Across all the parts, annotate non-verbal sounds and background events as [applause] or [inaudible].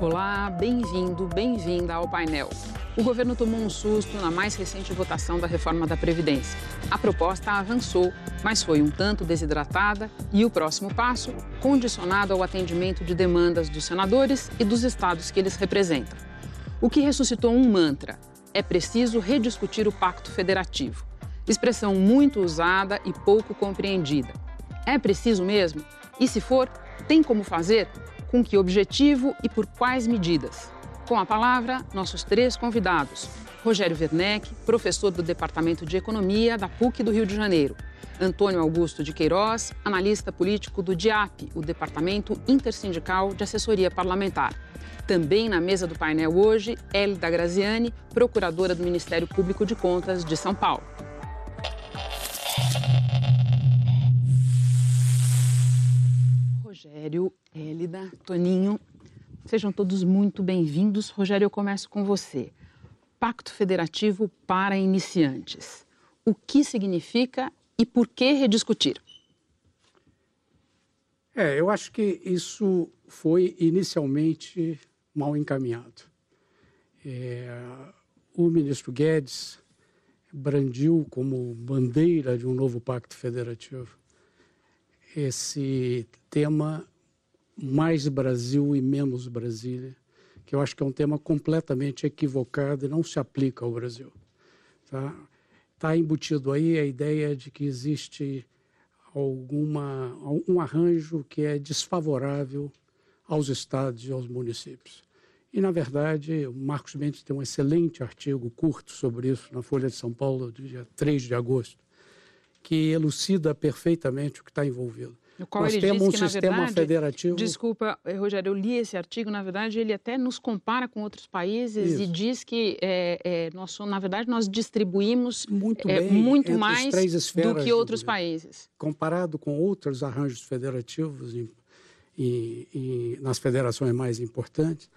Olá, bem-vindo, bem-vinda ao painel. O governo tomou um susto na mais recente votação da reforma da Previdência. A proposta avançou, mas foi um tanto desidratada e o próximo passo condicionado ao atendimento de demandas dos senadores e dos estados que eles representam. O que ressuscitou um mantra: é preciso rediscutir o Pacto Federativo. Expressão muito usada e pouco compreendida. É preciso mesmo? E se for, tem como fazer? Com que objetivo e por quais medidas? Com a palavra, nossos três convidados. Rogério Werneck, professor do Departamento de Economia da PUC do Rio de Janeiro. Antônio Augusto de Queiroz, analista político do DIAP, o Departamento Intersindical de Assessoria Parlamentar. Também na mesa do painel hoje, Hélida Graziani, procuradora do Ministério Público de Contas de São Paulo. Rogério, Hélida, Toninho, sejam todos muito bem-vindos. Rogério, eu começo com você. Pacto Federativo para Iniciantes. O que significa e por que rediscutir? É, eu acho que isso foi inicialmente mal encaminhado. É, o ministro Guedes brandiu como bandeira de um novo pacto federativo esse tema mais Brasil e menos Brasília, que eu acho que é um tema completamente equivocado e não se aplica ao Brasil. Está tá embutido aí a ideia de que existe alguma um arranjo que é desfavorável aos estados e aos municípios. E, na verdade, o Marcos Mendes tem um excelente artigo curto sobre isso na Folha de São Paulo, do dia 3 de agosto, que elucida perfeitamente o que está envolvido. No qual Nós temos um sistema verdade, federativo. Desculpa, eh, Rogério, eu li esse artigo. Na verdade, ele até nos compara com outros países Isso. e diz que, é, é, nós, na verdade, nós distribuímos muito, é, muito mais do que outros países. Comparado com outros arranjos federativos em, em, em, nas federações mais importantes,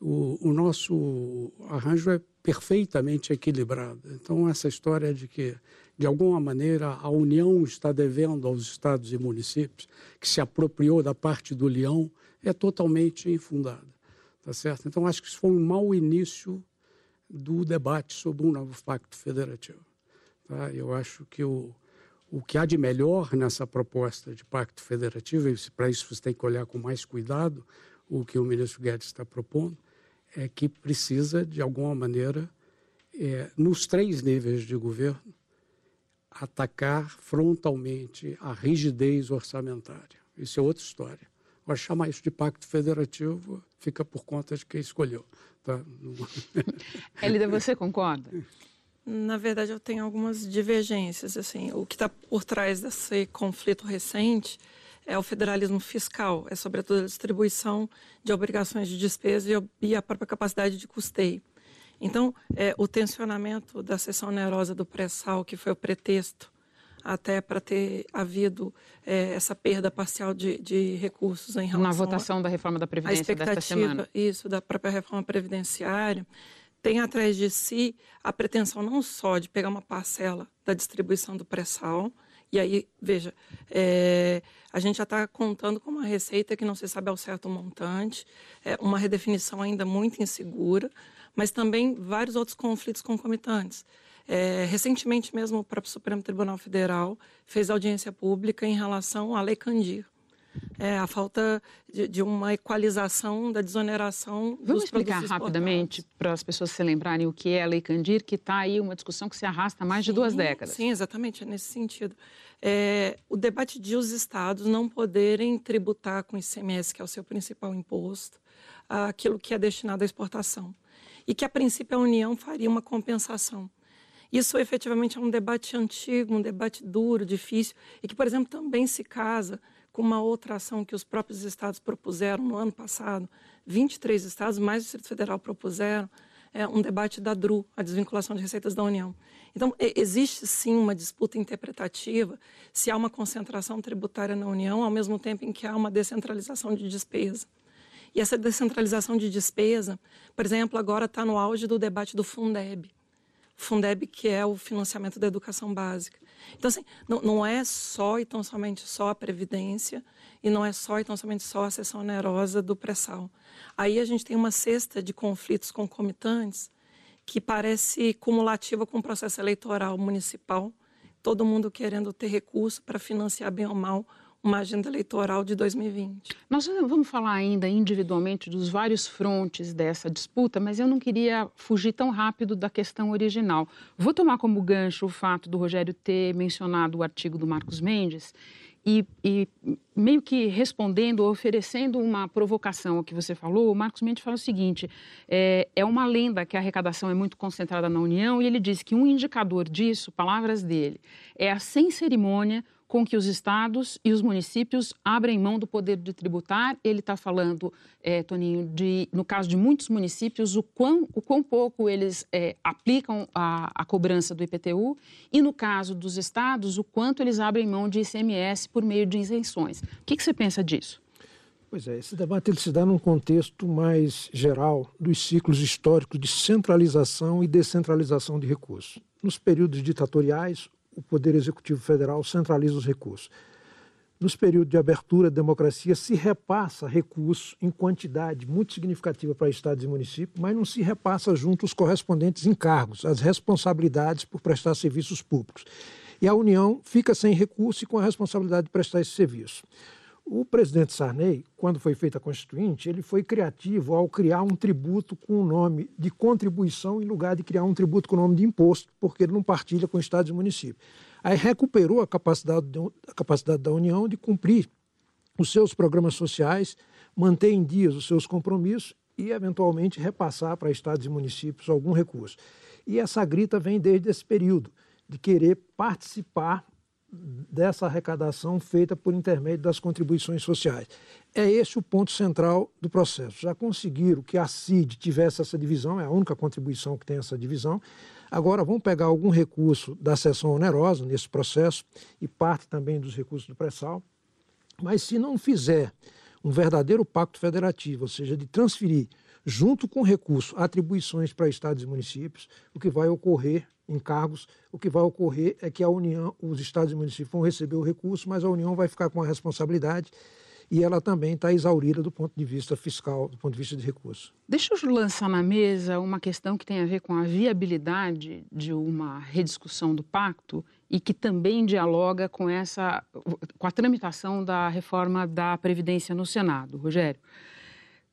o, o nosso arranjo é perfeitamente equilibrado. Então, essa história de que de alguma maneira, a União está devendo aos estados e municípios, que se apropriou da parte do leão, é totalmente infundada. Tá certo? Então, acho que isso foi um mau início do debate sobre um novo pacto federativo. Tá? Eu acho que o, o que há de melhor nessa proposta de pacto federativo, e para isso você tem que olhar com mais cuidado o que o ministro Guedes está propondo, é que precisa, de alguma maneira, é, nos três níveis de governo, atacar frontalmente a rigidez orçamentária. Isso é outra história. Agora, chamar isso de pacto federativo fica por conta de quem escolheu. Tá? [laughs] Elida, você concorda? Na verdade, eu tenho algumas divergências. Assim, o que está por trás desse conflito recente é o federalismo fiscal, é sobretudo a distribuição de obrigações de despesa e a própria capacidade de custeio. Então, é, o tensionamento da sessão onerosa do pré-sal, que foi o pretexto até para ter havido é, essa perda parcial de, de, recursos em relação na votação a, da reforma da previdência desta semana. Isso da própria reforma previdenciária tem atrás de si a pretensão não só de pegar uma parcela da distribuição do pré-sal e aí veja é, a gente já está contando com uma receita que não se sabe ao certo o montante, é uma redefinição ainda muito insegura mas também vários outros conflitos concomitantes. É, recentemente mesmo, o próprio Supremo Tribunal Federal fez audiência pública em relação à Lei Candir. É, a falta de, de, uma equalização da desoneração Vamos explicar rapidamente para as pessoas se lembrarem o que é a Lei Candir, que está aí uma discussão que se arrasta há mais sim, de duas décadas. Sim, exatamente, é nesse sentido. É, o debate de os estados não poderem tributar com o ICMS, que é o seu principal imposto, aquilo que é destinado à exportação e que, a princípio, a União faria uma compensação. Isso efetivamente é um debate antigo, um debate duro, difícil, e que, por exemplo, também se casa com uma outra ação que os próprios estados propuseram no ano passado. 23 estados, mais o Distrito Federal, propuseram é, um debate da DRU, a desvinculação de receitas da União. Então, existe sim uma disputa interpretativa se há uma concentração tributária na União, ao mesmo tempo em que há uma descentralização de despesa. E essa descentralização de despesa, por exemplo, agora está no auge do debate do Fundeb. Fundeb, que é o financiamento da educação básica. Então, assim, não, não é só e tão somente só a Previdência e não é só e tão somente só a seção onerosa do pré-sal. Aí a gente tem uma cesta de conflitos concomitantes que parece cumulativa com o processo eleitoral municipal, todo mundo querendo ter recurso para financiar bem ou mal uma agenda eleitoral de 2020. Nós vamos falar ainda individualmente dos vários frontes dessa disputa, mas eu não queria fugir tão rápido da questão original. Vou tomar como gancho o fato do Rogério ter mencionado o artigo do Marcos Mendes e, e, meio que respondendo, oferecendo uma provocação ao que você falou, o Marcos Mendes fala o seguinte: é, é, uma lenda que a arrecadação é muito concentrada na União, e ele diz que um indicador disso, palavras dele, é a sem cerimônia com que os estados e os municípios abrem mão do poder de tributar. Ele está falando, é, Toninho, de, no caso de muitos municípios, o quão, o quão pouco eles é, aplicam a, a, cobrança do IPTU e, no caso dos estados, o quanto eles abrem mão de ICMS por meio de isenções. O que, que você pensa disso? Pois é, esse debate ele se dá num contexto mais geral dos ciclos históricos de centralização e descentralização de recursos. Nos períodos ditatoriais, o Poder Executivo Federal centraliza os recursos. Nos períodos de abertura democracia, se repassa recursos em quantidade muito significativa para estados e municípios, mas não se repassa junto os correspondentes encargos, as responsabilidades por prestar serviços públicos. E a União fica sem recurso e com a responsabilidade de prestar esse serviço. O presidente Sarney, quando foi feita a Constituinte, ele foi criativo ao criar um tributo com o nome de contribuição em lugar de criar um tributo com o nome de imposto, porque ele não partilha com estados e municípios. Aí recuperou a capacidade, a capacidade da União de cumprir os seus programas sociais, manter em dias os seus compromissos e, eventualmente, repassar para estados e municípios algum recurso. E essa grita vem desde esse período, de querer participar dessa arrecadação feita por intermédio das contribuições sociais. É esse o ponto central do processo. Já conseguiram que a CID tivesse essa divisão, é a única contribuição que tem essa divisão. Agora vão pegar algum recurso da seção onerosa nesse processo e parte também dos recursos do pré-sal. Mas se não fizer um verdadeiro pacto federativo, ou seja, de transferir junto com o recurso atribuições para estados e municípios, o que vai ocorrer encargos, o que vai ocorrer é que a União, os estados e municípios vão receber o recurso, mas a União vai ficar com a responsabilidade e ela também está exaurida do ponto de vista fiscal, do ponto de vista de recursos. Deixa eu lançar na mesa uma questão que tem a ver com a viabilidade de uma rediscussão do pacto e que também dialoga com essa com a tramitação da reforma da previdência no Senado, Rogério.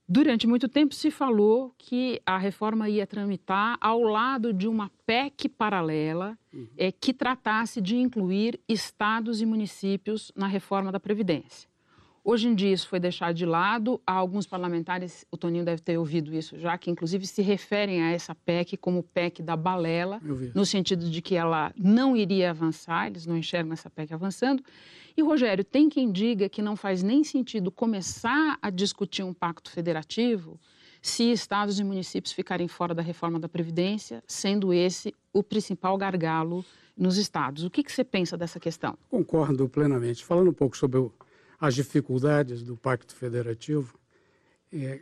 Durante muito tempo se falou que a reforma ia tramitar ao lado de uma PEC paralela uhum. é, que tratasse de incluir estados e municípios na reforma da Previdência. Hoje em dia isso foi deixado de lado. Há alguns parlamentares, o Toninho deve ter ouvido isso já, que inclusive se referem a essa PEC como PEC da balela, no sentido de que ela não iria avançar, eles não enxergam essa PEC avançando. E, Rogério, tem quem diga que não faz nem sentido começar a discutir um pacto federativo se estados e municípios ficarem fora da reforma da Previdência, sendo esse o principal gargalo nos estados. O que, que você pensa dessa questão? Concordo plenamente. Falando um pouco sobre o, as dificuldades do pacto federativo, é,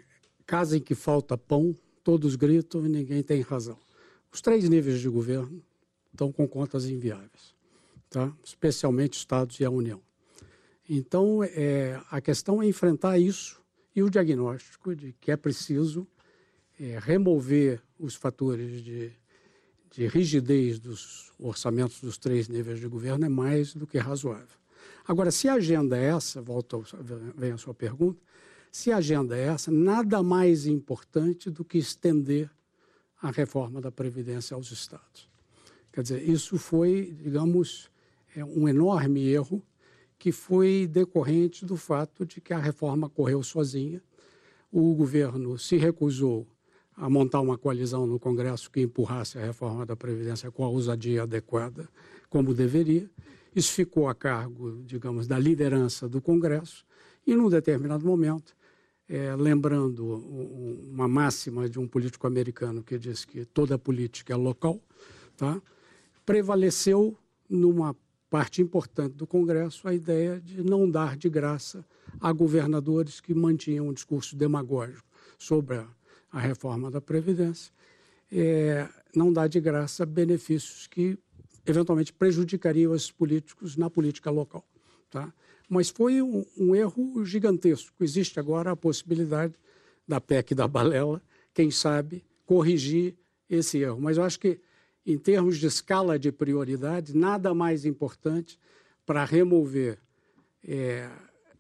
em que falta pão, todos gritam e ninguém tem razão. Os três níveis de governo estão com contas inviáveis tá? especialmente Estados e a União. Então, é, a questão é enfrentar isso e o diagnóstico de que é preciso é, remover os fatores de, de rigidez dos orçamentos dos três níveis de governo é mais do que razoável. Agora, se a agenda é essa, volta, vem a sua pergunta, se a agenda é essa, nada mais importante do que estender a reforma da Previdência aos Estados. Quer dizer, isso foi, digamos, é um enorme erro que foi decorrente do fato de que a reforma correu sozinha. O governo se recusou a montar uma coalizão no Congresso que empurrasse a reforma da Previdência com a ousadia adequada, como deveria. Isso ficou a cargo, digamos, da liderança do Congresso e, num determinado momento, é, lembrando uma máxima de um político americano que diz que toda política é local, tá? prevaleceu numa parte importante do Congresso a ideia de não dar de graça a governadores que mantinham um discurso demagógico sobre a, a reforma da Previdência. É, não dá de graça benefícios que eventualmente prejudicariam esses políticos na política local. Tá? Mas foi um, um erro gigantesco. Existe agora a possibilidade da PEC da balela, quem sabe, corrigir esse erro. Mas eu acho que, em termos de escala de prioridade, nada mais importante para remover é,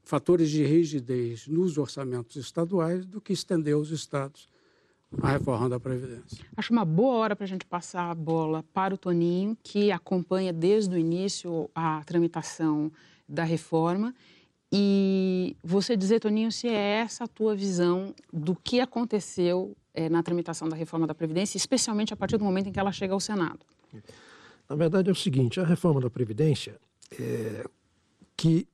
fatores de rigidez nos orçamentos estaduais do que estender os estados a reforma da Previdência. Acho uma boa hora para a gente passar a bola para o Toninho, que acompanha desde o início a tramitação da reforma. E você dizer, Toninho, se é essa a tua visão do que aconteceu é, na tramitação da reforma da Previdência, especialmente a partir do momento em que ela chega ao Senado. Na verdade é o seguinte, a reforma da Previdência, é, que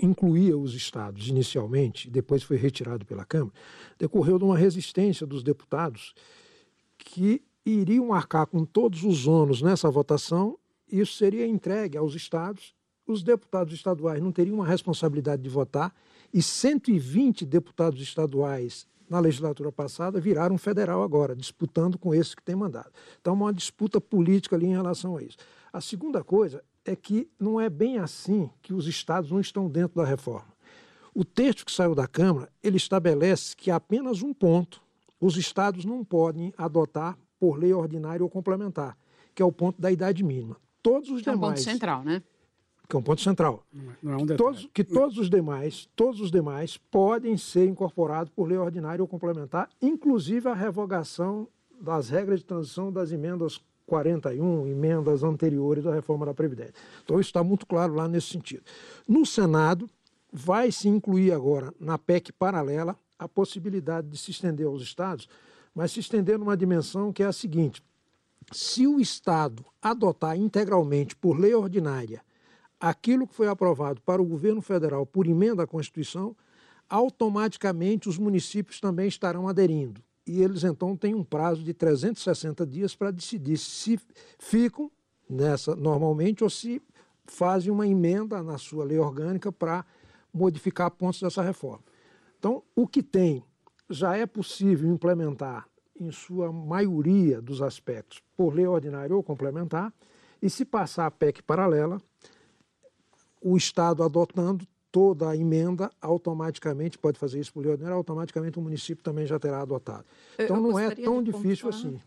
incluía os estados inicialmente, depois foi retirado pela Câmara, decorreu de uma resistência dos deputados que iriam arcar com todos os ônus nessa votação, isso seria entregue aos estados. Os deputados estaduais não teriam uma responsabilidade de votar, e 120 deputados estaduais na legislatura passada viraram federal agora, disputando com esses que têm mandado. Então, uma disputa política ali em relação a isso. A segunda coisa é que não é bem assim que os estados não estão dentro da reforma. O texto que saiu da Câmara, ele estabelece que apenas um ponto os estados não podem adotar por lei ordinária ou complementar, que é o ponto da idade mínima. Todos os que demais. É um ponto central, né? Que é um ponto central. Não é um detalhe. todos, que todos os demais, todos os demais podem ser incorporados por lei ordinária ou complementar, inclusive a revogação das regras de transição das emendas 41 emendas anteriores à reforma da Previdência. Então, isso está muito claro lá nesse sentido. No Senado, vai se incluir agora na PEC paralela a possibilidade de se estender aos estados, mas se estender numa dimensão que é a seguinte: se o Estado adotar integralmente por lei ordinária aquilo que foi aprovado para o governo federal por emenda à Constituição, automaticamente os municípios também estarão aderindo e eles então têm um prazo de 360 dias para decidir se ficam nessa normalmente ou se fazem uma emenda na sua lei orgânica para modificar pontos dessa reforma. Então, o que tem já é possível implementar em sua maioria dos aspectos por lei ordinária ou complementar, e se passar a PEC paralela, o Estado adotando toda a emenda, automaticamente, pode fazer isso por lei ordinária, automaticamente o município também já terá adotado. Então não é tão difícil assim.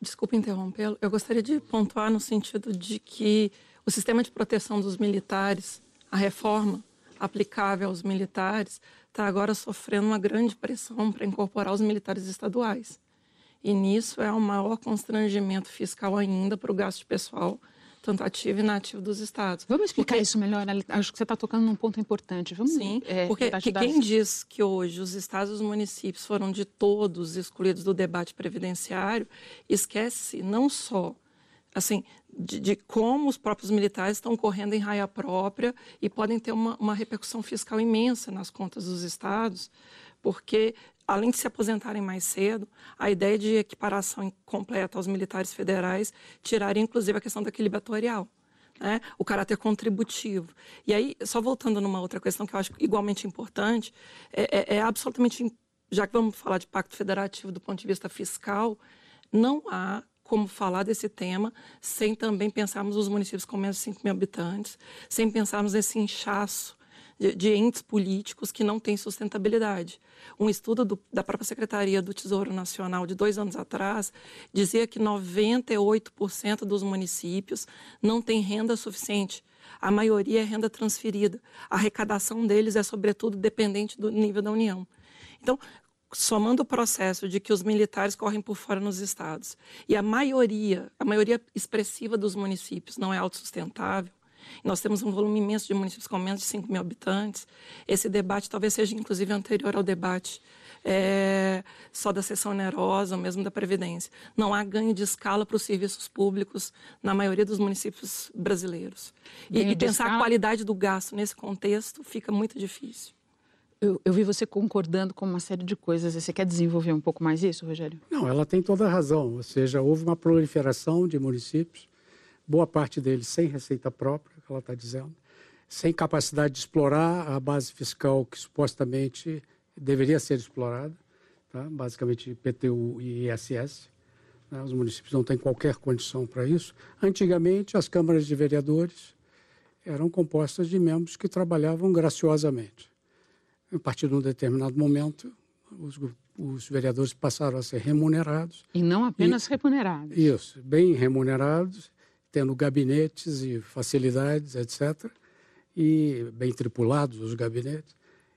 Desculpe interrompê-lo, eu gostaria de pontuar no sentido de que o sistema de proteção dos militares, a reforma aplicável aos militares, está agora sofrendo uma grande pressão para incorporar os militares estaduais. E nisso é o maior constrangimento fiscal ainda para o gasto pessoal tanto ativo e inativo dos estados. Vamos explicar porque... isso melhor? Acho que você está tocando num ponto importante. Vamos Sim, é, porque que quem diz que hoje os estados e os municípios foram de todos excluídos do debate previdenciário, esquece não só assim de, de, como os próprios militares estão correndo em raia própria e podem ter uma, uma repercussão fiscal imensa nas contas dos estados, porque além de se aposentarem mais cedo, a ideia de equiparação completa aos militares federais tiraria inclusive a questão do equilíbrio atuarial. Né? o caráter contributivo. E aí, só voltando numa outra questão que eu acho igualmente importante, é, é, é absolutamente, já que vamos falar de pacto federativo do ponto de vista fiscal, não há como falar desse tema sem também pensarmos nos municípios com menos de 5 mil habitantes, sem pensarmos nesse inchaço de, entes políticos que não têm sustentabilidade. Um estudo do, da própria Secretaria do Tesouro Nacional de dois anos atrás dizia que 98% dos municípios não têm renda suficiente. A maioria é renda transferida. A arrecadação deles é, sobretudo, dependente do nível da União. Então, somando o processo de que os militares correm por fora nos estados e a maioria, a maioria expressiva dos municípios não é autossustentável, nós temos um volume imenso de municípios com menos de 5 mil habitantes. Esse debate talvez seja, inclusive, anterior ao debate é, só da sessão onerosa, ou mesmo da Previdência. Não há ganho de escala para os serviços públicos na maioria dos municípios brasileiros. E, e pensar escala... a qualidade do gasto nesse contexto fica muito difícil. Eu, eu, vi você concordando com uma série de coisas. Você quer desenvolver um pouco mais isso, Rogério? Não, ela tem toda a razão. Ou seja, houve uma proliferação de municípios, boa parte deles sem receita própria, ela está dizendo, sem capacidade de explorar a base fiscal que supostamente deveria ser explorada, tá? basicamente IPTU e ISS. Né? Os municípios não têm qualquer condição para isso. Antigamente, as câmaras de vereadores eram compostas de membros que trabalhavam graciosamente. A partir de um determinado momento, os, os vereadores passaram a ser remunerados. E não apenas e, remunerados. Isso, bem remunerados, tendo gabinetes e facilidades, etc. E bem tripulados os gabinetes.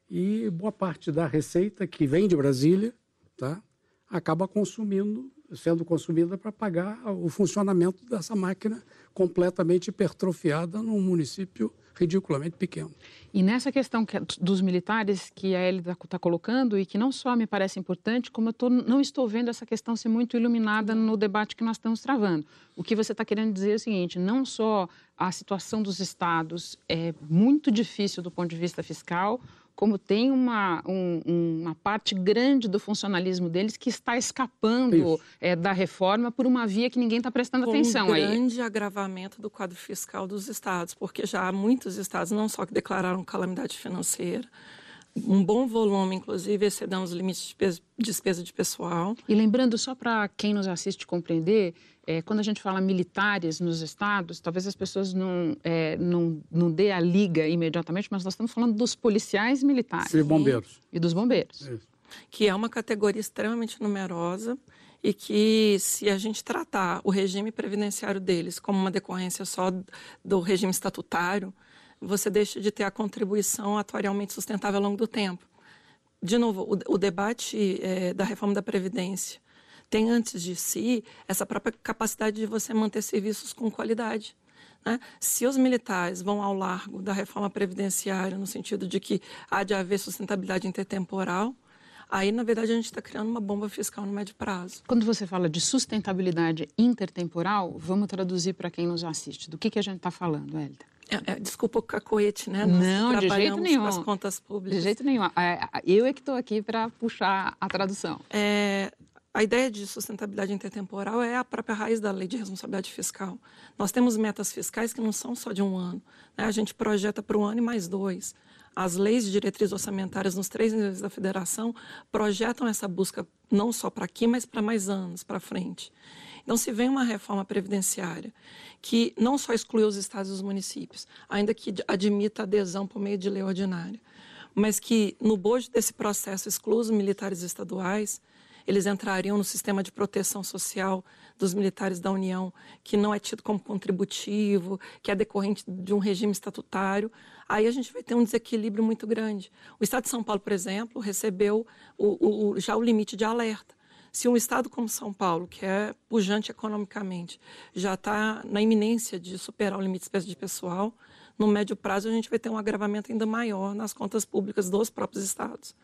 E boa parte da receita que vem de Brasília tá, acaba consumindo sendo consumida para pagar o funcionamento dessa máquina completamente hipertrofiada num município ridiculamente pequeno. E nessa questão que, é dos militares que a Elida está tá colocando e que não só me parece importante, como eu tô, não estou vendo essa questão ser muito iluminada no debate que nós estamos travando. O que você está querendo dizer é o seguinte: não só a situação dos estados é muito difícil do ponto de vista fiscal, como tem uma, um, uma parte grande do funcionalismo deles que está escapando é, da reforma por uma via que ninguém está prestando Com atenção um aí. grande agravamento do quadro fiscal dos estados, porque já há muitos estados, não só que declararam calamidade financeira, um bom volume, inclusive excedendo os limites de despesa de pessoal. E lembrando, só para quem nos assiste compreender, é, quando a gente fala militares nos estados, talvez as pessoas não, é, não, não dê a liga imediatamente, mas nós estamos falando dos policiais militares. E bombeiros. E dos bombeiros. Isso. Que é uma categoria extremamente numerosa e que, se a gente tratar o regime previdenciário deles como uma decorrência só do regime estatutário, você deixa de ter a contribuição atuarialmente sustentável ao longo do tempo. De novo, o, o debate é, da reforma da Previdência tem antes de si essa própria capacidade de você manter serviços com qualidade. Né? Se os militares vão ao largo da reforma previdenciária, no sentido de que há de haver sustentabilidade intertemporal, aí, na verdade, a gente está criando uma bomba fiscal no médio prazo. Quando você fala de sustentabilidade intertemporal, vamos traduzir para quem nos assiste. Do que, que a gente está falando, Hélida? É, é, desculpa o cacoete, né? Nós não, de jeito nenhum. As contas públicas. De jeito nenhum. É, eu é que estou aqui para puxar a tradução. É, a ideia de sustentabilidade intertemporal é a própria raiz da lei de responsabilidade fiscal. Nós temos metas fiscais que não são só de um ano. Né? A gente projeta para um ano e mais dois. As leis de diretrizes orçamentárias nos três níveis da federação projetam essa busca não só para aqui, mas para mais anos para frente. Então, se vem uma reforma previdenciária que não só exclui os estados e os municípios, ainda que admita adesão por meio de lei ordinária, mas que no bojo desse processo exclui os militares estaduais, eles entrariam no sistema de proteção social dos militares da União, que não é tido como contributivo, que é decorrente de um regime estatutário. Aí a gente vai ter um desequilíbrio muito grande. O Estado de São Paulo, por exemplo, recebeu o, o, já o limite de alerta. Se um estado como São Paulo, que é pujante economicamente, já está na iminência de superar o limite de despesa de pessoal, no médio prazo a gente vai ter um agravamento ainda maior nas contas públicas dos próprios estados.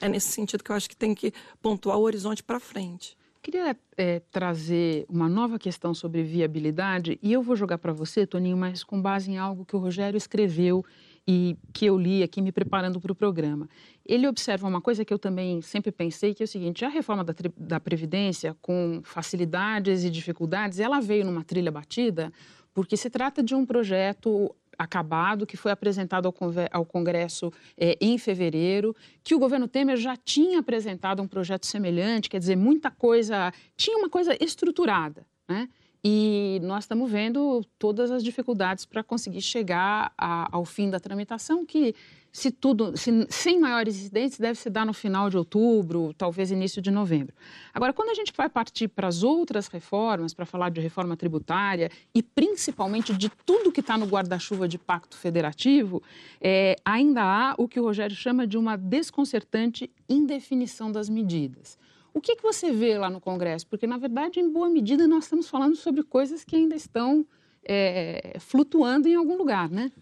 É nesse sentido que eu acho que tem que pontuar o horizonte para frente. Queria é, trazer uma nova questão sobre viabilidade e eu vou jogar para você, Toninho, mas com base em algo que o Rogério escreveu e que eu li aqui me preparando para o programa. Ele observa uma coisa que eu também sempre pensei, que é o seguinte, a reforma da, da Previdência, com facilidades e dificuldades, ela veio numa trilha batida porque se trata de um projeto acabado, que foi apresentado ao, Congresso é, em fevereiro, que o governo Temer já tinha apresentado um projeto semelhante, quer dizer, muita coisa, tinha uma coisa estruturada, né? E nós estamos vendo todas as dificuldades para conseguir chegar a, ao fim da tramitação, que se tudo, se, sem maiores incidentes, deve se dar no final de outubro, talvez início de novembro. Agora, quando a gente vai partir para as outras reformas, para falar de reforma tributária e principalmente de tudo que está no guarda-chuva de pacto federativo, é, ainda há o que o Rogério chama de uma desconcertante indefinição das medidas. O que, que você vê lá no Congresso? Porque, na verdade, em boa medida, nós estamos falando sobre coisas que ainda estão é, flutuando em algum lugar, né?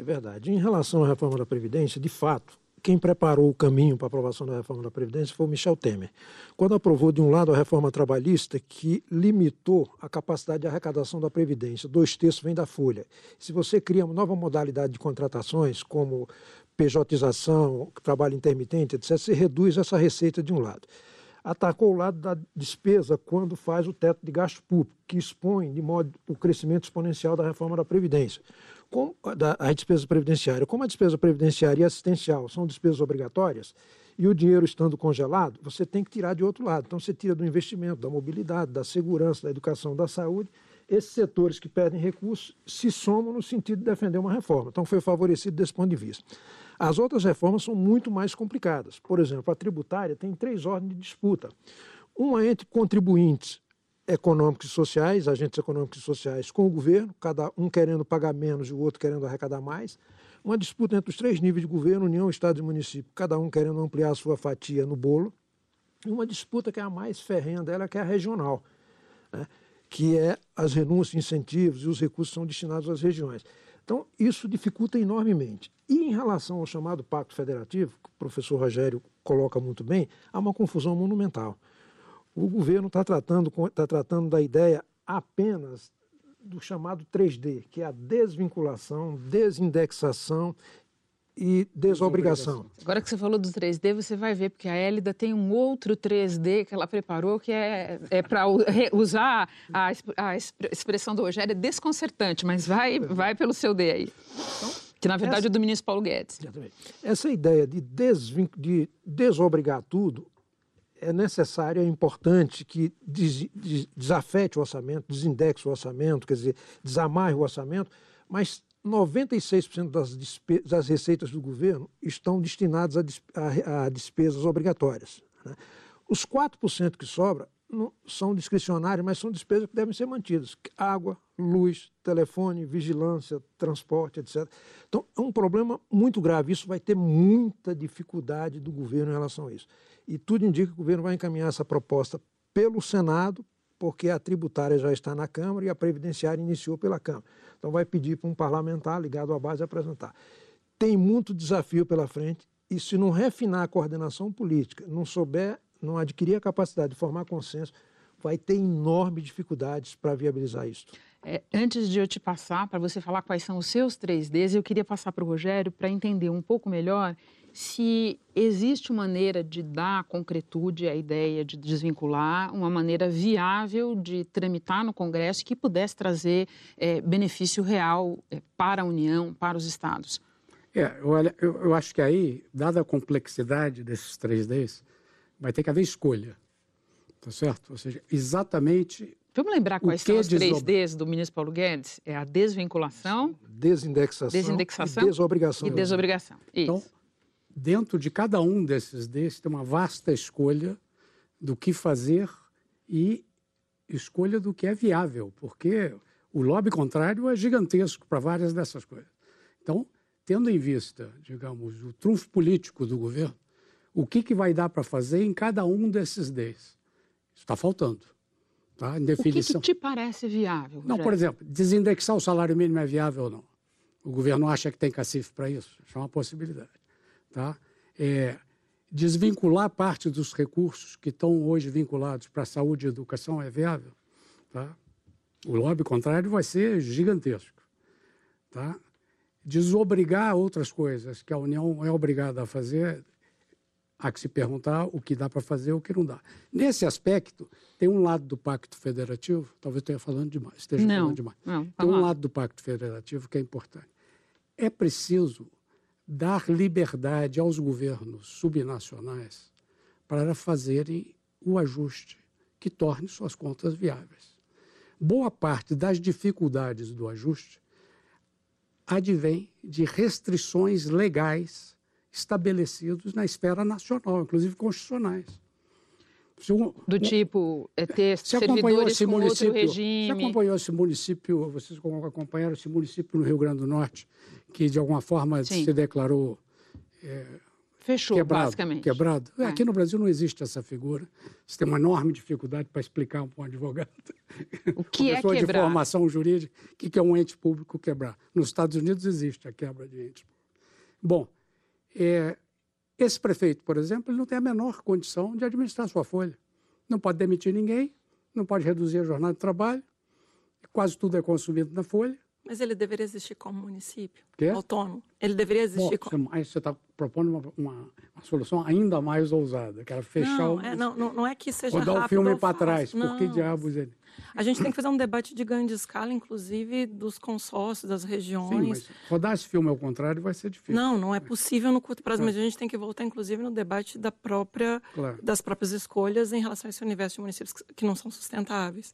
É verdade. Em relação à reforma da Previdência, de fato, quem preparou o caminho para a aprovação da reforma da Previdência foi o Michel Temer. Quando aprovou, de um lado, a reforma trabalhista, que limitou a capacidade de arrecadação da Previdência, dois terços vem da Folha. Se você cria uma nova modalidade de contratações, como pejotização, trabalho intermitente, etc., você reduz essa receita de um lado. Atacou o lado da despesa quando faz o teto de gasto público, que expõe de modo o crescimento exponencial da reforma da Previdência como, da, a despesa previdenciária. Como a despesa previdenciária e assistencial são despesas obrigatórias, E o dinheiro estando congelado, você tem que tirar de outro lado. Então, você tira do investimento, da mobilidade, da segurança, da educação, da saúde. Esses setores que perdem recursos se somam no sentido de defender uma reforma. Então, foi favorecido desse ponto de vista. As outras reformas são muito mais complicadas. Por exemplo, a tributária tem três ordens de disputa. Uma entre contribuintes econômicos e sociais, agentes econômicos e sociais com o governo, cada um querendo pagar menos e o outro querendo arrecadar mais. Uma disputa entre os três níveis de governo, União, Estado e município, cada um querendo ampliar a sua fatia no bolo. E uma disputa que é a mais ferrenha dela, que é a regional, né? Que é as renúncias, incentivos e os recursos são destinados às regiões. Então, isso dificulta enormemente. E em relação ao chamado Pacto Federativo, que o professor Rogério coloca muito bem, há uma confusão monumental. O governo está tratando, tá tratando da ideia apenas do chamado 3D, que é a desvinculação, desindexação e desobrigação. Agora que você falou do 3D, você vai ver, porque a Hélida tem um outro 3D que ela preparou, que é, é para usar a, a, expressão do Rogério, é desconcertante, mas vai, vai pelo seu D aí. Que, na verdade, Essa, é do ministro Paulo Guedes. Essa ideia de, desvin, de desobrigar tudo é necessário, é importante que des, desafete o orçamento, desindexe o orçamento, quer dizer, desamarre o orçamento, mas 96% das, das receitas do governo estão destinadas a, a, a despesas obrigatórias. Né? Os 4% que sobra não, são discricionárias, mas são despesas que devem ser mantidas. Água, luz, telefone, vigilância, transporte, etc. Então, é um problema muito grave. Isso vai ter muita dificuldade do governo em relação a isso. E tudo indica que o governo vai encaminhar essa proposta pelo Senado, porque a tributária já está na Câmara e a previdenciária iniciou pela Câmara. Então vai pedir para um parlamentar ligado à base apresentar. Tem muito desafio pela frente e se não refinar a coordenação política, não souber, não adquirir a capacidade de formar consenso, vai ter enormes dificuldades para viabilizar isso. É, antes de eu te passar, para você falar quais são os seus 3Ds, eu queria passar para o Rogério para entender um pouco melhor se existe uma maneira de dar concretude à ideia de desvincular, uma maneira viável de tramitar no Congresso que pudesse trazer é, benefício real é, para a União, para os Estados. É, olha, eu, eu, acho que aí, dada a complexidade desses três Ds, vai ter que haver escolha, tá certo? Ou seja, exatamente Vamos lembrar quais são os três Ds do ministro Paulo Guedes? É a desvinculação, desindexação, desindexação e desobrigação. E desobrigação. Isso. Então, dentro de cada um desses Ds tem uma vasta escolha do que fazer e escolha do que é viável, porque o lobby contrário é gigantesco para várias dessas coisas. Então, tendo em vista, digamos, o trunfo político do governo, o que, que vai dar para fazer em cada um desses Ds? Isso está faltando. Tá? Em definição. O que, que te parece viável? Não, por exemplo, desindexar o salário mínimo é viável ou não? O governo acha que tem cacife para isso? Isso é uma possibilidade tá? É, desvincular parte dos recursos que estão hoje vinculados para saúde e educação é viável, tá? O lobby contrário vai ser gigantesco, tá? Desobrigar outras coisas que a União é obrigada a fazer, há que se perguntar o que dá para fazer e o que não dá. Nesse aspecto, tem um lado do Pacto Federativo, talvez esteja falando demais, esteja não, falando demais. Não, tem um lado do Pacto Federativo que é importante. É preciso dar liberdade aos governos subnacionais para fazerem o ajuste que torne suas contas viáveis. Boa parte das dificuldades do ajuste advém de restrições legais estabelecidas na esfera nacional, inclusive constitucionais. Um, do tipo é ter se acompanhou esse município, regime. Você acompanhou esse município, vocês acompanharam esse município no Rio Grande do Norte, que de alguma forma Sim. se declarou é, Fechou, quebrado, basicamente. Quebrado. É. Aqui no Brasil não existe essa figura. Você tem uma enorme dificuldade para explicar para um advogado. [laughs] O que é quebrar? de formação jurídica, o que é um ente público quebrar. Nos Estados Unidos existe a quebra de entes públicos. Bom, é, esse prefeito, por exemplo, ele não tem a menor condição de administrar sua folha. Não pode demitir ninguém, não pode reduzir a jornada de trabalho, quase tudo é consumido na folha. Mas ele deveria existir como município Quê? autônomo. Ele deveria existir como. Você está propondo uma, uma, uma, solução ainda mais ousada, que era fechar não, o. É, não, não, é que seja Vou dar o filme para trás. Não. Por que diabos ele. A gente tem que fazer um debate de grande escala, inclusive dos consórcios, das regiões. Sim, mas rodar esse filme ao contrário vai ser difícil. Não, não é possível no curto prazo, mas a gente tem que voltar, inclusive, no debate da própria, claro. das próprias escolhas em relação a esse universo de municípios que não são sustentáveis.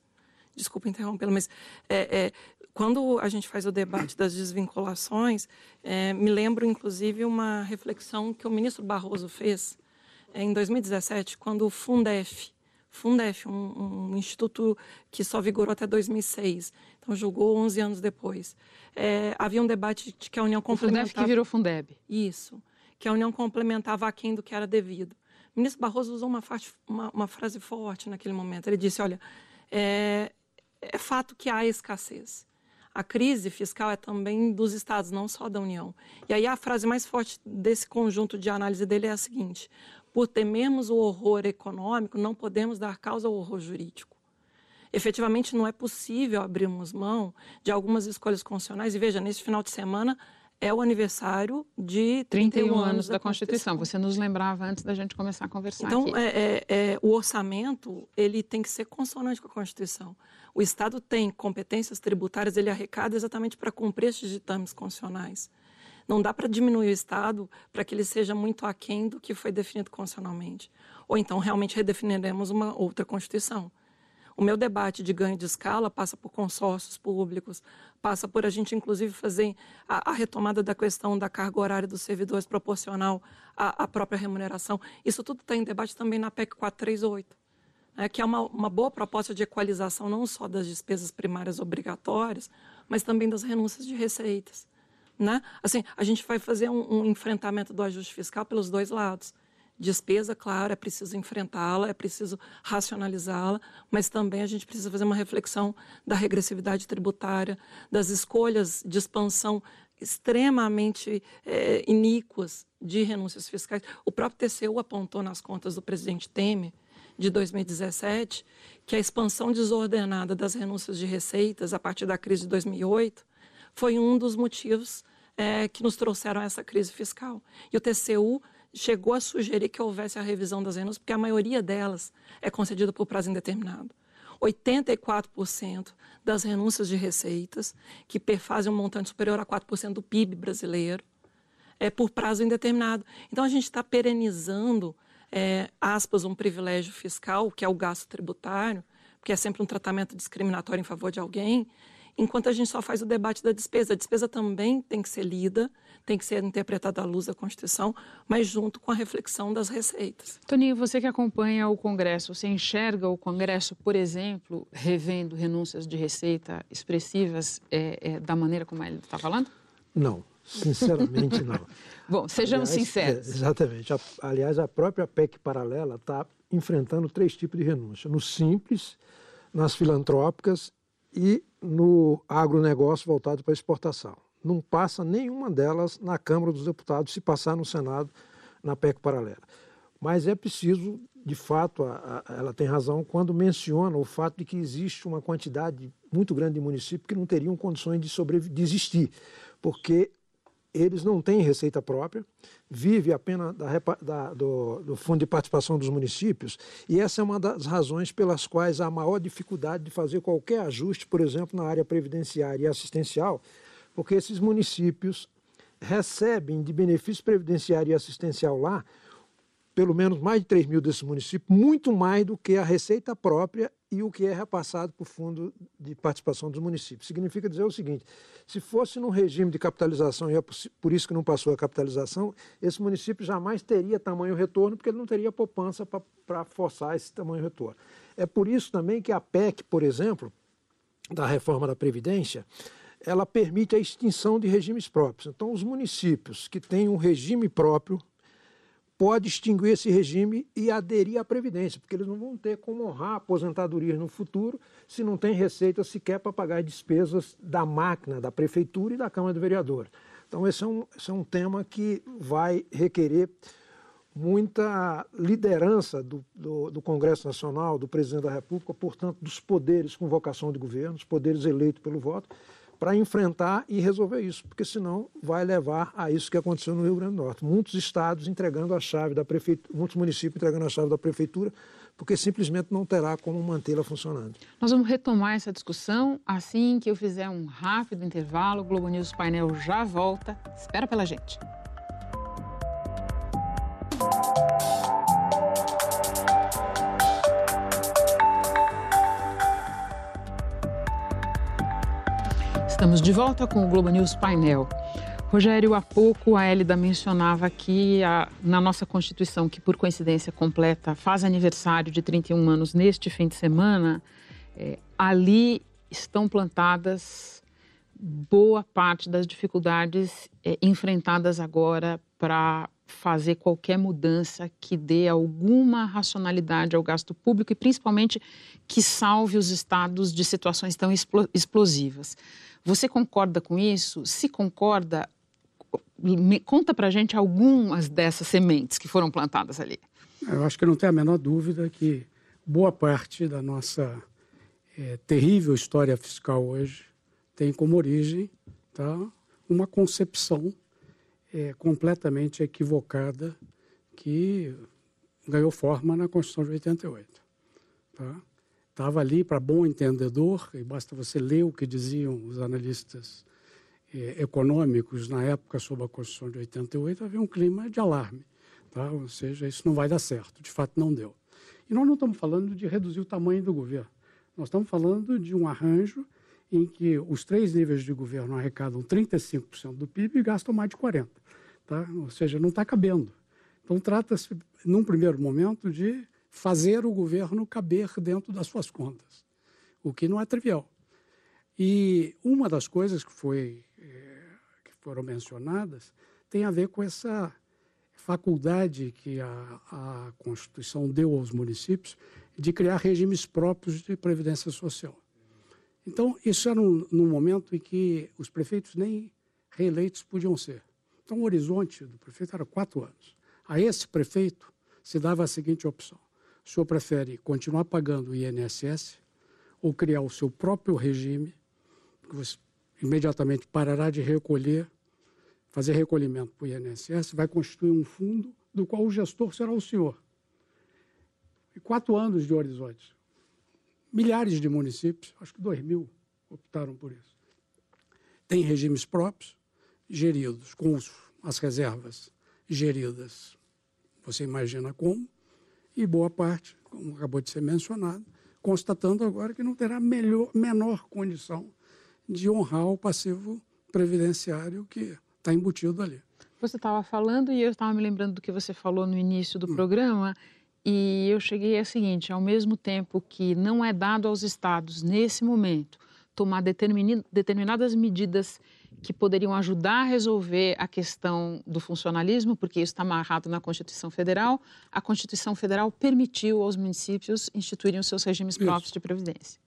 Desculpa interrompê-lo, mas é, é, quando a gente faz o debate das desvinculações, é, me lembro, inclusive, uma reflexão que o ministro Barroso fez é, em 2017, quando o Fundef, Fundef, um, um, instituto que só vigorou até 2006, então julgou 11 anos depois. É, havia um debate de que a União complementava... O Fundef que virou Fundeb. Isso, que a União complementava aquém do que era devido. O ministro Barroso usou uma, uma, uma frase forte naquele momento. Ele disse, olha, é, é fato que há escassez. A crise fiscal é também dos estados, não só da União. E aí a frase mais forte desse conjunto de análise dele é a seguinte: por temermos o horror econômico, não podemos dar causa ao horror jurídico. Efetivamente, não é possível abrirmos mão de algumas escolhas constitucionais. E veja, neste final de semana é o aniversário de 31, 31 anos, da, Constituição. Constituição. Você nos lembrava antes da gente começar a conversar então. É, é, é, o orçamento ele tem que ser consonante com a Constituição. O Estado tem competências tributárias, ele arrecada exatamente para cumprir esses ditames constitucionais. Não dá para diminuir o Estado para que ele seja muito aquém do que foi definido constitucionalmente. Ou então realmente redefiniremos uma outra Constituição. O meu debate de ganho de escala passa por consórcios públicos, passa por a gente, inclusive, fazer a, a retomada da questão da carga horária dos servidores proporcional à, à própria remuneração. Isso tudo está em debate também na PEC 438, né, que é uma, uma boa proposta de equalização não só das despesas primárias obrigatórias, mas também das renúncias de receitas. Né? Assim, a gente vai fazer um, um enfrentamento do ajuste fiscal pelos dois lados. Despesa, claro, é preciso enfrentá-la, é preciso racionalizá-la, mas também a gente precisa fazer uma reflexão da regressividade tributária, das escolhas de expansão extremamente é, iníquas de renúncias fiscais. O próprio TCU apontou nas contas do presidente Temer, de 2017, que a expansão desordenada das renúncias de receitas a partir da crise de 2008 foi um dos motivos é, que nos trouxeram a essa crise fiscal. E o TCU chegou a sugerir que houvesse a revisão das renúncias, porque a maioria delas é concedida por prazo indeterminado. 84% das renúncias de receitas, que perfazem um montante superior a 4% do PIB brasileiro, é por prazo indeterminado. Então, a gente está perenizando, é, aspas, um privilégio fiscal, que é o gasto tributário, porque é sempre um tratamento discriminatório em favor de alguém, enquanto a gente só faz o debate da despesa. A despesa também tem que ser lida, tem que ser interpretada à luz da Constituição, mas junto com a reflexão das receitas. Toninho, você que acompanha o Congresso, você enxerga o Congresso, por exemplo, revendo renúncias de receita expressivas é, é, da maneira como ele está falando? Não, sinceramente não. [laughs] Bom, sejamos aliás, sinceros. É, exatamente. A, aliás, a própria PEC paralela está enfrentando três tipos de renúncia: no simples, nas filantrópicas e no agronegócio voltado para exportação. Não passa nenhuma delas na Câmara dos Deputados, se passar no Senado, na PEC paralela. Mas é preciso, de fato, a, a, ela tem razão quando menciona o fato de que existe uma quantidade muito grande de municípios que não teriam condições de, de existir, porque eles não têm receita própria, vive apenas da, da, do, do, Fundo de Participação dos Municípios, e essa é uma das razões pelas quais há maior dificuldade de fazer qualquer ajuste, por exemplo, na área previdenciária e assistencial, porque esses municípios recebem de benefício previdenciário e assistencial lá, pelo menos mais de 3 mil desses municípios, muito mais do que a receita própria e o que é repassado para o Fundo de Participação dos Municípios. Significa dizer o seguinte: se fosse num regime de capitalização, e é por isso que não passou a capitalização, esse município jamais teria tamanho retorno, porque ele não teria poupança para forçar esse tamanho retorno. É por isso também que a PEC, por exemplo, da reforma da Previdência, ela permite a extinção de regimes próprios. Então, os municípios que têm um regime próprio pode extinguir esse regime e aderir à Previdência, porque eles não vão ter como honrar aposentadorias no futuro se não tem receita sequer para pagar as despesas da máquina, da Prefeitura e da Câmara de Vereadores. Então, esse é um, esse é um tema que vai requerer muita liderança do, do, do, Congresso Nacional, do Presidente da República, portanto, dos poderes com vocação de governo, os poderes eleitos pelo voto, para enfrentar e resolver isso, porque senão vai levar a isso que aconteceu no Rio Grande do Norte. Muitos estados entregando a chave da prefeitura, muitos municípios entregando a chave da prefeitura porque simplesmente não terá como mantê-la funcionando. Nós vamos retomar essa discussão assim que eu fizer um rápido intervalo. O Globo News Painel já volta. Espera pela gente. Estamos de volta com o Globo News Painel. Rogério, há pouco a Hélida mencionava que a, na nossa Constituição, que por coincidência completa, faz aniversário de 31 anos neste fim de semana, é, ali estão plantadas boa parte das dificuldades é, enfrentadas agora para fazer qualquer mudança que dê alguma racionalidade ao gasto público e principalmente que salve os estados de situações tão explosivas. Você concorda com isso? Se concorda, conta para gente algumas dessas sementes que foram plantadas ali. Eu acho que não tem a menor dúvida que boa parte da nossa é, terrível história fiscal hoje tem como origem tá, uma concepção é, completamente equivocada que ganhou forma na Constituição de 88. Tá? Estava ali para bom entendedor, e basta você ler o que diziam os analistas eh, econômicos na época sobre a Constituição de 88, havia um clima de alarme. Tá? Ou seja, isso não vai dar certo. De fato, não deu. E nós não estamos falando de reduzir o tamanho do governo. Nós estamos falando de um arranjo em que os três níveis de governo arrecadam 35% do PIB e gastam mais de 40%. Tá? Ou seja, não está cabendo. Então, trata-se, num primeiro momento, de fazer o governo caber dentro das suas contas, o que não é trivial. E uma das coisas que, foi, é, que foram mencionadas tem a ver com essa faculdade que a, a Constituição deu aos municípios de criar regimes próprios de previdência social. Então, isso era num, num momento em que os prefeitos nem reeleitos podiam ser. Então, o horizonte do prefeito era quatro anos. A esse prefeito se dava a seguinte opção: o senhor prefere continuar pagando o INSS ou criar o seu próprio regime, que você imediatamente parará de recolher, fazer recolhimento para o INSS, vai constituir um fundo do qual o gestor será o senhor. E quatro anos de horizonte. Milhares de municípios, acho que dois mil, optaram por isso. Tem regimes próprios, geridos, com as reservas geridas, você imagina como, e boa parte, como acabou de ser mencionado, constatando agora que não terá melhor, menor condição de honrar o passivo previdenciário que está embutido ali. Você estava falando e eu estava me lembrando do que você falou no início do hum. programa e eu cheguei ao seguinte: ao mesmo tempo que não é dado aos estados nesse momento tomar determinadas medidas que poderiam ajudar a resolver a questão do funcionalismo, porque isso está amarrado na Constituição Federal. A Constituição Federal permitiu aos municípios instituírem os seus regimes próprios isso. de previdência.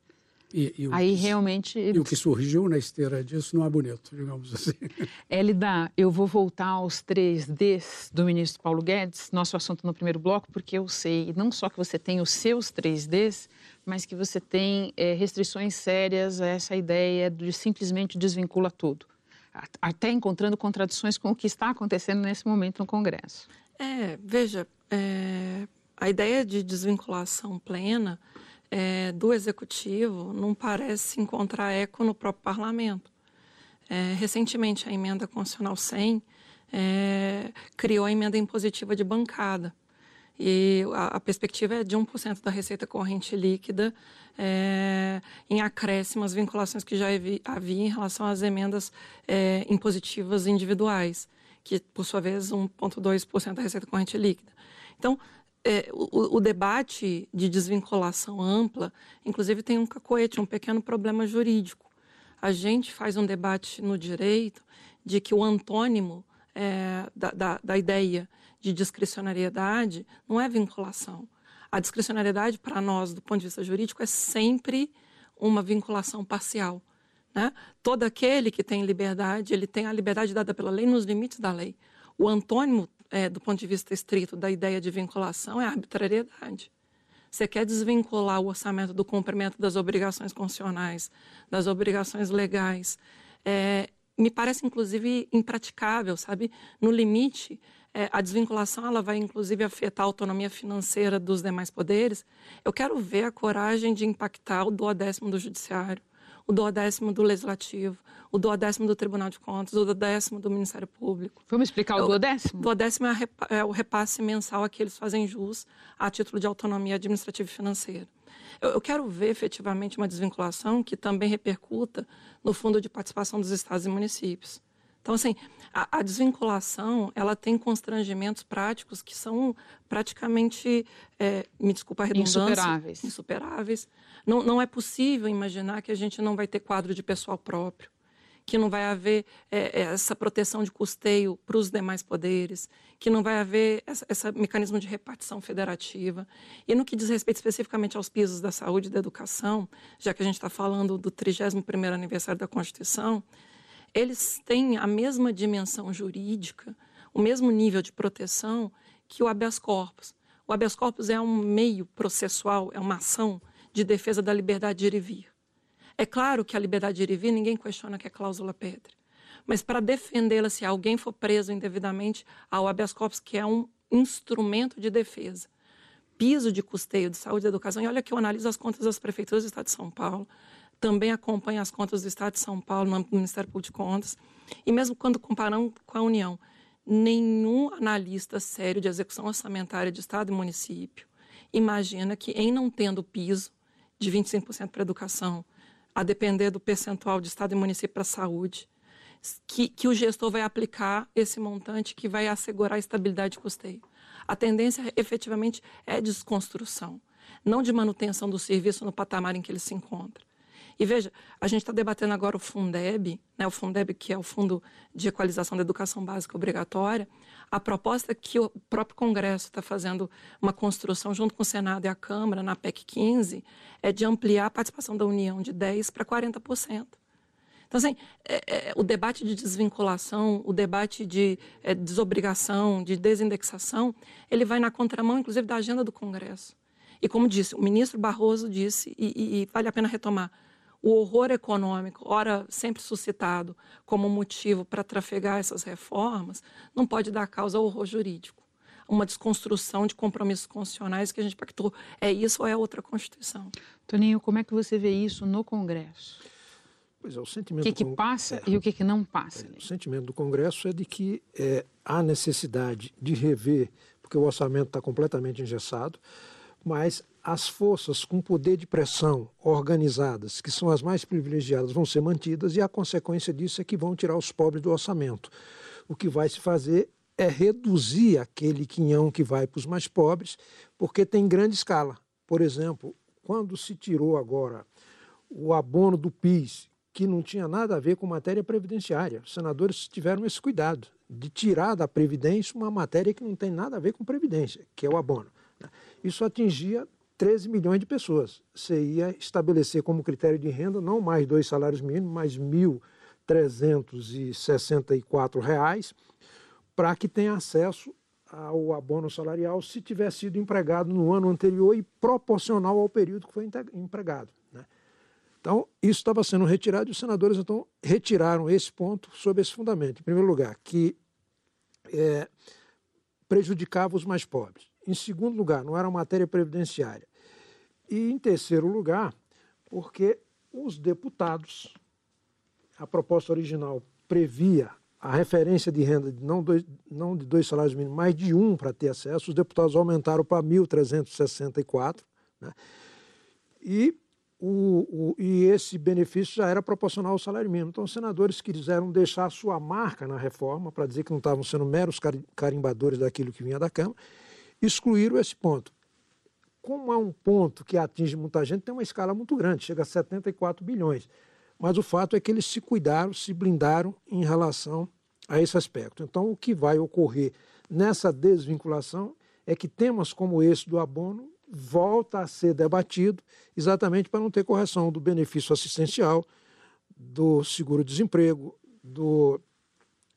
E, e Aí que, realmente. E o que surgiu na esteira disso não é bonito, digamos assim. [laughs] Elida, eu vou voltar aos três Ds do ministro Paulo Guedes, nosso assunto no primeiro bloco, porque eu sei não só que você tem os seus três Ds, mas que você tem é, restrições sérias a essa ideia de simplesmente desvincula tudo até encontrando contradições com o que está acontecendo nesse momento no Congresso. É, veja, é, a ideia de desvinculação plena é, do Executivo não parece encontrar eco no próprio Parlamento. É, recentemente, a emenda constitucional 100 é, criou a emenda impositiva de bancada. E a, a perspectiva é de 1% da receita corrente líquida é, em acréscimo às vinculações que já havia em relação às emendas é, impositivas individuais, que, por sua vez, 1,2% da receita corrente líquida. Então, é, o, o, debate de desvinculação ampla, inclusive, tem um cacoete, um pequeno problema jurídico. A gente faz um debate no direito de que o antônimo é, da, da, da ideia de discricionariedade não é vinculação. A discricionariedade, para nós, do ponto de vista jurídico, é sempre uma vinculação parcial. Né? Todo aquele que tem liberdade, ele tem a liberdade dada pela lei nos limites da lei. O antônimo, é, do ponto de vista estrito, da ideia de vinculação é a arbitrariedade. Você quer desvincular o orçamento do cumprimento das obrigações constitucionais, das obrigações legais, é, me parece inclusive impraticável, sabe? No limite, é, a desvinculação ela vai inclusive afetar a autonomia financeira dos demais poderes. Eu quero ver a coragem de impactar o duodécimo do judiciário, o duodécimo do legislativo, o duodécimo do Tribunal de Contas, o duodécimo do Ministério Público. Vamos explicar o duodécimo? O duodécimo é, é o repasse mensal a que eles fazem jus a título de autonomia administrativa e financeira. Eu, eu quero ver efetivamente uma desvinculação que também repercuta no fundo de participação dos estados e municípios. Então, assim, a, a, desvinculação, ela tem constrangimentos práticos que são praticamente, é, me desculpa a redundância... Insuperáveis. Insuperáveis. Não, não é possível imaginar que a gente não vai ter quadro de pessoal próprio, que não vai haver é, essa proteção de custeio para os demais poderes, que não vai haver esse mecanismo de repartição federativa. E no que diz respeito especificamente aos pisos da saúde e da educação, já que a gente está falando do 31º aniversário da Constituição, eles têm a mesma dimensão jurídica, o mesmo nível de proteção que o habeas corpus. O habeas corpus é um meio processual, é uma ação de defesa da liberdade de ir e vir. É claro que a liberdade de ir e vir, ninguém questiona que é cláusula pétrea. Mas para defendê-la, se alguém for preso indevidamente, há o habeas corpus, que é um instrumento de defesa. Piso de custeio de saúde e educação. E olha que eu analiso as contas das prefeituras do Estado de São Paulo, também acompanho as contas do Estado de São Paulo, no Ministério Público de Contas. E mesmo quando comparamos com a União, nenhum analista sério de execução orçamentária de Estado e município imagina que, em não tendo piso de 25% para educação, a depender do percentual de Estado e município para saúde, que, que o gestor vai aplicar esse montante que vai assegurar a estabilidade de custeio. A tendência, efetivamente, é desconstrução, não de manutenção do serviço no patamar em que ele se encontra. E veja, a gente está debatendo agora o Fundeb, né, o Fundeb que é o Fundo de Equalização da Educação Básica Obrigatória. A proposta que o próprio Congresso está fazendo uma construção junto com o Senado e a Câmara na PEC 15 é de ampliar a participação da União de 10% para 40%. Então, assim, é, é, o debate de desvinculação, o debate de é, desobrigação, de desindexação, ele vai na contramão, inclusive, da agenda do Congresso. E como disse, o ministro Barroso disse, e, e, e vale a pena retomar, o horror econômico, ora sempre suscitado como motivo para trafegar essas reformas, não pode dar causa ao horror jurídico. Uma desconstrução de compromissos constitucionais que a gente pactou. É isso ou é outra Constituição? Toninho, como é que você vê isso no Congresso? Pois é, o sentimento. O que, que passa é, e o que, que não passa? É, o sentimento do Congresso é de que é, há necessidade de rever, porque o orçamento está completamente engessado, mas as forças com poder de pressão organizadas, que são as mais privilegiadas, vão ser mantidas e a consequência disso é que vão tirar os pobres do orçamento. O que vai se fazer é reduzir aquele quinhão que vai para os mais pobres, porque tem grande escala. Por exemplo, quando se tirou agora o abono do PIS, que não tinha nada a ver com matéria previdenciária, os senadores tiveram esse cuidado de tirar da Previdência uma matéria que não tem nada a ver com Previdência, que é o abono. Né? Isso atingia 13 milhões de pessoas. Você ia estabelecer como critério de renda não mais dois salários mínimos, mas R$ 1.364 para que tenha acesso ao abono salarial se tiver sido empregado no ano anterior e proporcional ao período que foi empregado. Né? Então, isso estava sendo retirado e os senadores então retiraram esse ponto sob esse fundamento. Em primeiro lugar, que é, prejudicava os mais pobres. Em segundo lugar, não era matéria previdenciária. E, em terceiro lugar, porque os deputados, a proposta original previa a referência de renda de não, dois, não de dois salários mínimos, mas de um para ter acesso, os deputados aumentaram para 1.364, né? e, o, o, e esse benefício já era proporcional ao salário mínimo. Então, os senadores quiseram deixar sua marca na reforma, para dizer que não estavam sendo meros carimbadores daquilo que vinha da Câmara, excluíram esse ponto como é um ponto que atinge muita gente, tem uma escala muito grande, chega a 74 bilhões. Mas o fato é que eles se cuidaram, se blindaram em relação a esse aspecto. Então, o que vai ocorrer nessa desvinculação é que temas como esse do abono volta a ser debatido exatamente para não ter correção do benefício assistencial, do seguro-desemprego, do,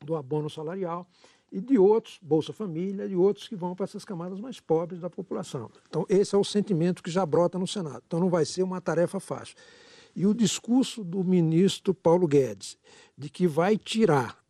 do abono salarial e de outros, Bolsa Família, e outros que vão para essas camadas mais pobres da população. Então, esse é o sentimento que já brota no Senado. Então, não vai ser uma tarefa fácil. E o discurso do ministro Paulo Guedes de que vai tirar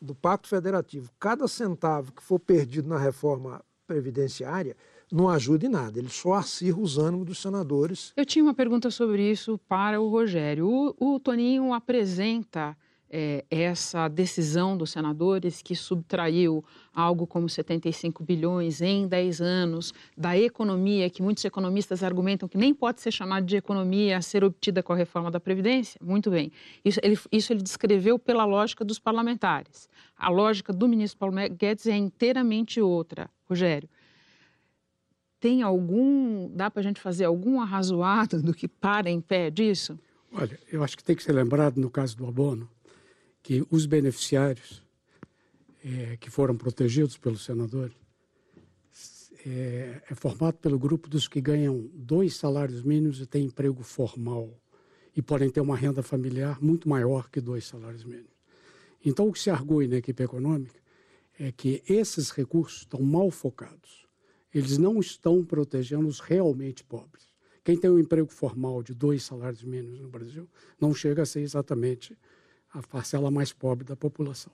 do Pacto Federativo cada centavo que for perdido na reforma previdenciária não ajuda em nada, ele só acirra os ânimos dos senadores. Eu tinha uma pergunta sobre isso para o Rogério. O, o Toninho apresenta é, essa decisão dos senadores que subtraiu algo como 75 bilhões em 10 anos da economia, que muitos economistas argumentam que nem pode ser chamada de economia a ser obtida com a reforma da Previdência. Muito bem. Isso ele, isso ele descreveu pela lógica dos parlamentares. A lógica do ministro Paulo Guedes é inteiramente outra. Rogério, tem algum, dá para a gente fazer algum arrazoado do que para em pé disso? Olha, eu acho que tem que ser lembrado no caso do abono que os beneficiários é, que foram protegidos pelo senador é, é, formado pelo grupo dos que ganham dois salários mínimos e têm emprego formal e podem ter uma renda familiar muito maior que dois salários mínimos. Então, o que se argue na equipe econômica é que esses recursos estão mal focados. Eles não estão protegendo os realmente pobres. Quem tem um emprego formal de dois salários mínimos no Brasil não chega a ser exatamente a parcela mais pobre da população.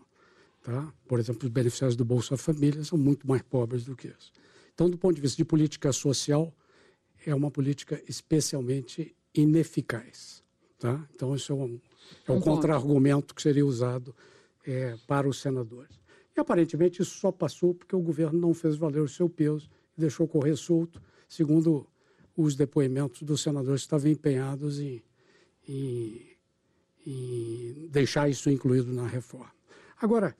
Tá? Por exemplo, os beneficiários do Bolsa Família são muito mais pobres do que isso. Então, do ponto de vista de política social, é uma política especialmente ineficaz. Tá? Então, isso é um, é um, contra-argumento que seria usado é, para os senadores. E, aparentemente, isso só passou porque o governo não fez valer o seu peso e deixou correr solto, segundo os depoimentos dos senadores que estavam empenhados em, em e deixar isso incluído na reforma. Agora,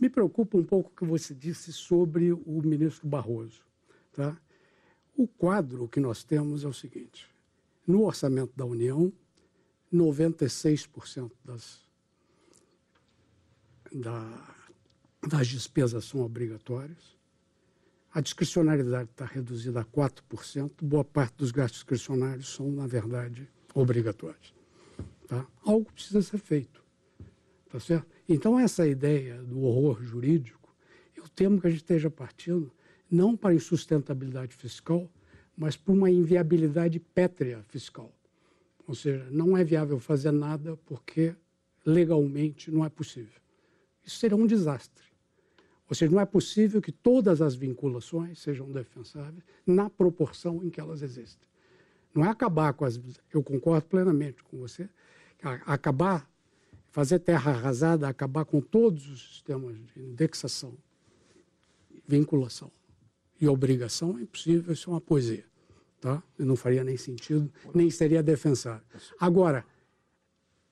me preocupa um pouco o que você disse sobre o ministro Barroso. Tá? O quadro que nós temos é o seguinte: no orçamento da União, 96% das, da, das despesas são obrigatórias. A discricionariedade está reduzida a 4%. Boa parte dos gastos discricionários são, na verdade, obrigatórios. Tá? Algo precisa ser feito. Tá certo? Então, essa ideia do horror jurídico, eu temo que a gente esteja partindo não para insustentabilidade fiscal, mas para uma inviabilidade pétrea fiscal. Ou seja, não é viável fazer nada porque legalmente não é possível. Isso seria um desastre. Ou seja, não é possível que todas as vinculações sejam defensáveis na proporção em que elas existem. Não é acabar com as. Eu concordo plenamente com você acabar, fazer terra arrasada, acabar com todos os sistemas de indexação, vinculação e obrigação, é impossível, isso é uma poesia. Tá? Não faria nem sentido, nem seria defensável. Agora,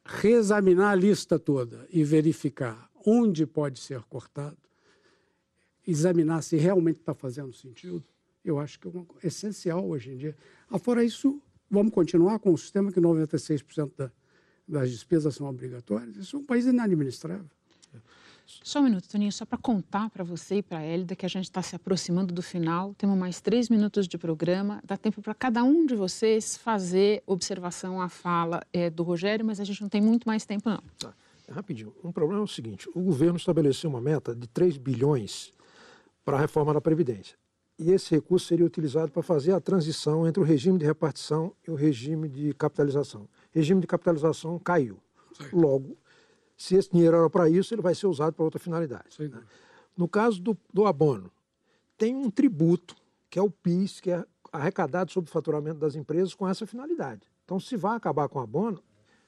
reexaminar a lista toda e verificar onde pode ser cortado, examinar se realmente está fazendo sentido, eu acho que é essencial hoje em dia. Afora isso, vamos continuar com o sistema que 96% da, das despesas são obrigatórias, isso é um país inadministrável. Só um minuto, Toninho, só para contar para você e para a Hélida que a gente está se aproximando do final. Temos mais três minutos de programa. Dá tempo para cada um de vocês fazer observação à fala é, do Rogério, mas a gente não tem muito mais tempo, não. Tá. Rapidinho. Um problema é o seguinte: o governo estabeleceu uma meta de 3 bilhões para a reforma da Previdência. E esse recurso seria utilizado para fazer a transição entre o regime de repartição e o regime de capitalização regime de capitalização caiu. Logo, se esse dinheiro era para isso, ele vai ser usado para outra finalidade. Né? No caso do, do abono, tem um tributo, que é o PIS, que é arrecadado sobre o faturamento das empresas com essa finalidade. Então, se vai acabar com o abono,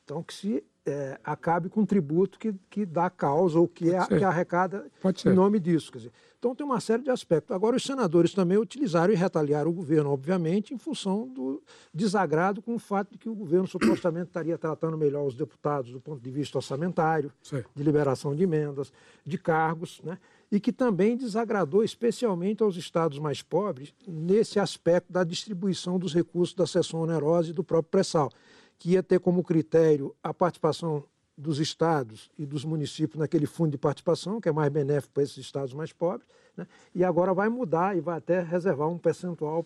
então que se é, acabe com um tributo que, que dá causa ou que, é, que arrecada em nome disso. Dizer, então tem uma série de aspectos. Agora, os senadores também utilizaram e retaliaram o governo, obviamente, em função do desagrado com o fato de que o governo supostamente estaria tratando melhor os deputados do ponto de vista orçamentário, Sim. de liberação de emendas, de cargos, né? e que também desagradou especialmente aos estados mais pobres nesse aspecto da distribuição dos recursos da sessão onerosa e do próprio pré-sal que ia ter como critério a participação dos estados e dos municípios naquele fundo de participação, que é mais benéfico para esses estados mais pobres, né? e agora vai mudar e vai até reservar um percentual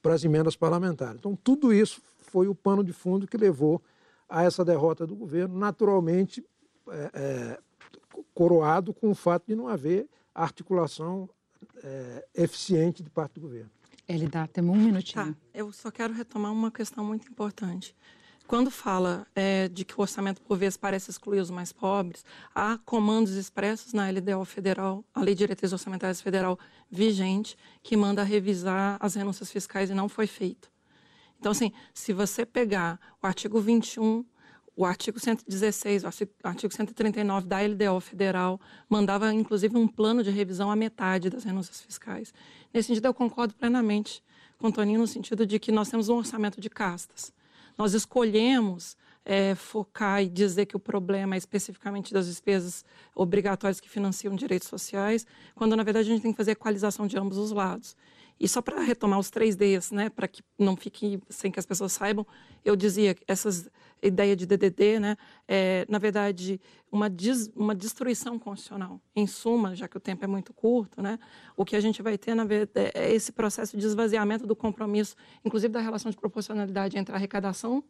para as emendas parlamentares. Então, tudo isso foi o pano de fundo que levou a essa derrota do governo, naturalmente é, é, coroado com o fato de não haver articulação é, eficiente de parte do governo. Ele dá até um minutinho. Tá, eu só quero retomar uma questão muito importante. quando fala é, de que o orçamento, por vezes, parece excluir os mais pobres, há comandos expressos na LDO federal, a Lei de Diretrizes Orçamentárias Federal vigente, que manda revisar as renúncias fiscais e não foi feito. Então, assim, se você pegar o artigo 21 o artigo 116, o artigo 139 da LDO federal mandava, inclusive, um plano de revisão à metade das renúncias fiscais. Nesse sentido, eu concordo plenamente com Toninho no sentido de que nós temos um orçamento de castas. Nós escolhemos é, focar e dizer que o problema é especificamente das despesas obrigatórias que financiam direitos sociais, quando, na verdade, a gente tem que fazer equalização de ambos os lados. E só para retomar os três Ds, né, para que não fique sem que as pessoas saibam, eu dizia que essas ideia de DDD, né, é, na verdade, uma, des, uma destruição constitucional. Em suma, já que o tempo é muito curto, né, o que a gente vai ter, na verdade, é esse processo de esvaziamento do compromisso, inclusive da relação de proporcionalidade entre a arrecadação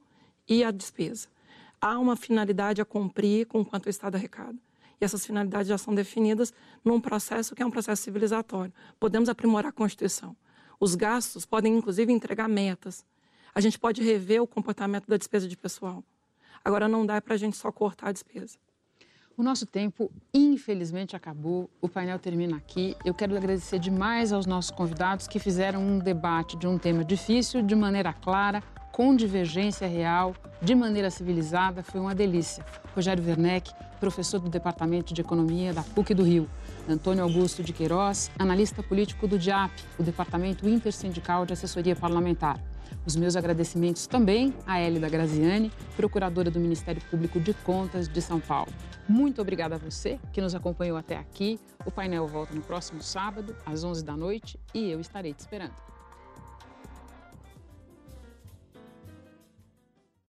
e a despesa. Há uma finalidade a cumprir com quanto o Estado arrecada. E essas finalidades já são definidas num processo que é um processo civilizatório. Podemos aprimorar a Constituição. Os gastos podem, inclusive, entregar metas. A gente pode rever o comportamento da despesa de pessoal. Agora, não dá para a gente só cortar a despesa. O nosso tempo, infelizmente, acabou. O painel termina aqui. Eu quero agradecer demais aos nossos convidados que fizeram um debate de um tema difícil de maneira clara, com divergência real, de maneira civilizada, foi uma delícia. Rogério Werneck, professor do Departamento de Economia da PUC do Rio. Antônio Augusto de Queiroz, analista político do DIAP, o Departamento Intersindical de Assessoria Parlamentar. Os meus agradecimentos também a Hélida Graziani, procuradora do Ministério Público de Contas de São Paulo. Muito obrigada a você que nos acompanhou até aqui. O painel volta no próximo sábado, às 11 da noite, e eu estarei te esperando.